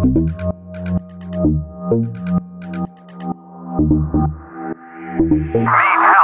Need help.